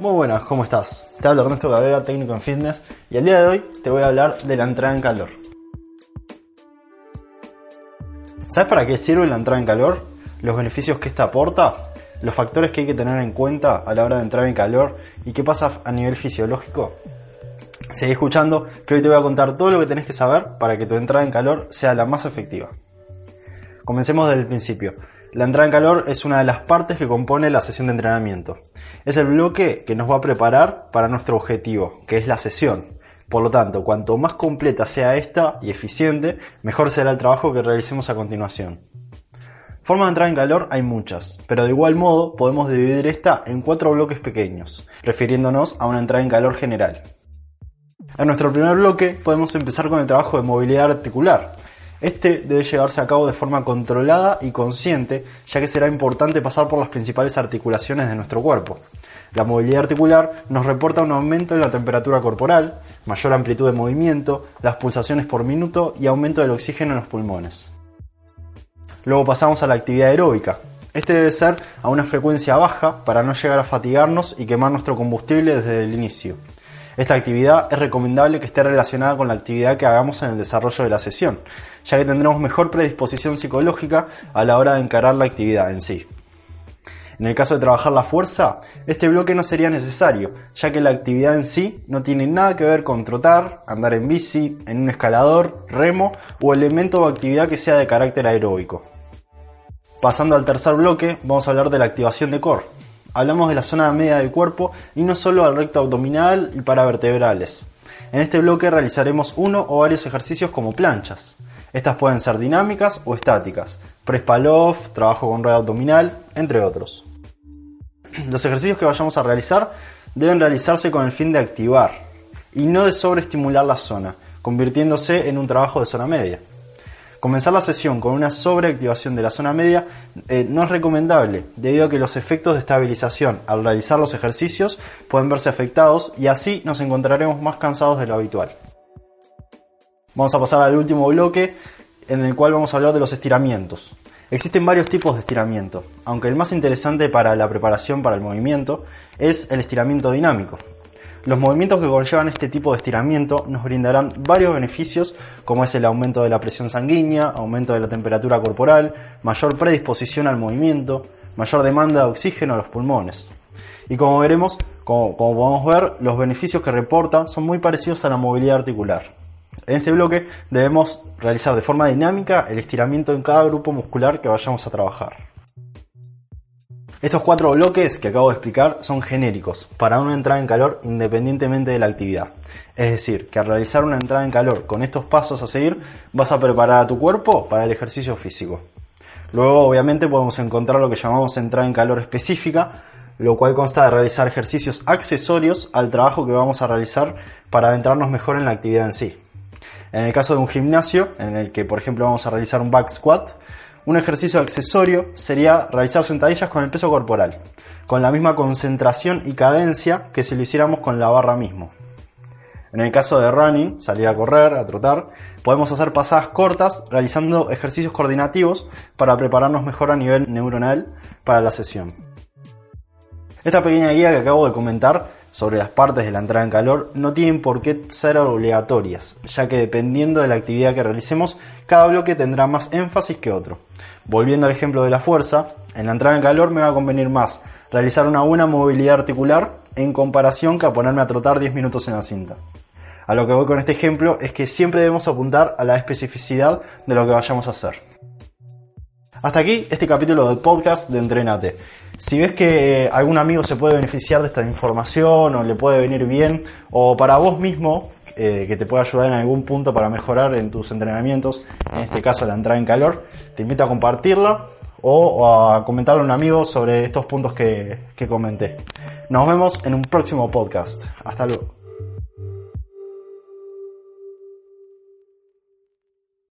Muy buenas, ¿cómo estás? Te hablo Ernesto Cabrera, técnico en fitness, y el día de hoy te voy a hablar de la entrada en calor. ¿Sabes para qué sirve la entrada en calor? ¿Los beneficios que esta aporta? ¿Los factores que hay que tener en cuenta a la hora de entrar en calor? ¿Y qué pasa a nivel fisiológico? Seguí escuchando que hoy te voy a contar todo lo que tenés que saber para que tu entrada en calor sea la más efectiva. Comencemos desde el principio. La entrada en calor es una de las partes que compone la sesión de entrenamiento. Es el bloque que nos va a preparar para nuestro objetivo, que es la sesión. Por lo tanto, cuanto más completa sea esta y eficiente, mejor será el trabajo que realicemos a continuación. Formas de entrar en calor hay muchas, pero de igual modo podemos dividir esta en cuatro bloques pequeños, refiriéndonos a una entrada en calor general. En nuestro primer bloque podemos empezar con el trabajo de movilidad articular, este debe llevarse a cabo de forma controlada y consciente, ya que será importante pasar por las principales articulaciones de nuestro cuerpo. La movilidad articular nos reporta un aumento en la temperatura corporal, mayor amplitud de movimiento, las pulsaciones por minuto y aumento del oxígeno en los pulmones. Luego pasamos a la actividad aeróbica. Este debe ser a una frecuencia baja para no llegar a fatigarnos y quemar nuestro combustible desde el inicio. Esta actividad es recomendable que esté relacionada con la actividad que hagamos en el desarrollo de la sesión, ya que tendremos mejor predisposición psicológica a la hora de encarar la actividad en sí. En el caso de trabajar la fuerza, este bloque no sería necesario, ya que la actividad en sí no tiene nada que ver con trotar, andar en bici, en un escalador, remo o elemento o actividad que sea de carácter aeróbico. Pasando al tercer bloque, vamos a hablar de la activación de core hablamos de la zona media del cuerpo y no solo al recto abdominal y paravertebrales. En este bloque realizaremos uno o varios ejercicios como planchas. Estas pueden ser dinámicas o estáticas, press pull-off, trabajo con rueda abdominal, entre otros. Los ejercicios que vayamos a realizar deben realizarse con el fin de activar y no de sobreestimular la zona, convirtiéndose en un trabajo de zona media. Comenzar la sesión con una sobreactivación de la zona media eh, no es recomendable, debido a que los efectos de estabilización al realizar los ejercicios pueden verse afectados y así nos encontraremos más cansados de lo habitual. Vamos a pasar al último bloque en el cual vamos a hablar de los estiramientos. Existen varios tipos de estiramiento, aunque el más interesante para la preparación para el movimiento es el estiramiento dinámico, los movimientos que conllevan este tipo de estiramiento nos brindarán varios beneficios como es el aumento de la presión sanguínea, aumento de la temperatura corporal, mayor predisposición al movimiento, mayor demanda de oxígeno a los pulmones. Y como veremos, como, podemos ver, los beneficios que reporta son muy parecidos a la movilidad articular. En este bloque debemos realizar de forma dinámica el estiramiento en cada grupo muscular que vayamos a trabajar. Estos cuatro bloques que acabo de explicar son genéricos para una entrada en calor independientemente de la actividad. Es decir, que al realizar una entrada en calor con estos pasos a seguir vas a preparar a tu cuerpo para el ejercicio físico. Luego obviamente podemos encontrar lo que llamamos entrada en calor específica, lo cual consta de realizar ejercicios accesorios al trabajo que vamos a realizar para adentrarnos mejor en la actividad en sí. En el caso de un gimnasio, en el que por ejemplo vamos a realizar un back squat, un ejercicio accesorio sería realizar sentadillas con el peso corporal, con la misma concentración y cadencia que si lo hiciéramos con la barra mismo. En el caso de running, salir a correr, a trotar, podemos hacer pasadas cortas realizando ejercicios coordinativos para prepararnos mejor a nivel neuronal para la sesión. Esta pequeña guía que acabo de comentar sobre las partes de la entrada en calor no tienen por qué ser obligatorias, ya que dependiendo de la actividad que realicemos, cada bloque tendrá más énfasis que otro. Volviendo al ejemplo de la fuerza, en la entrada en calor me va a convenir más realizar una buena movilidad articular en comparación que a ponerme a trotar 10 minutos en la cinta. A lo que voy con este ejemplo es que siempre debemos apuntar a la especificidad de lo que vayamos a hacer. Hasta aquí este capítulo del podcast de Entrenate. Si ves que algún amigo se puede beneficiar de esta información o le puede venir bien, o para vos mismo, eh, que te pueda ayudar en algún punto para mejorar en tus entrenamientos, en este caso la entrada en calor, te invito a compartirla o, a comentarle a un amigo sobre estos puntos que comenté. Nos vemos en un próximo podcast. Hasta luego.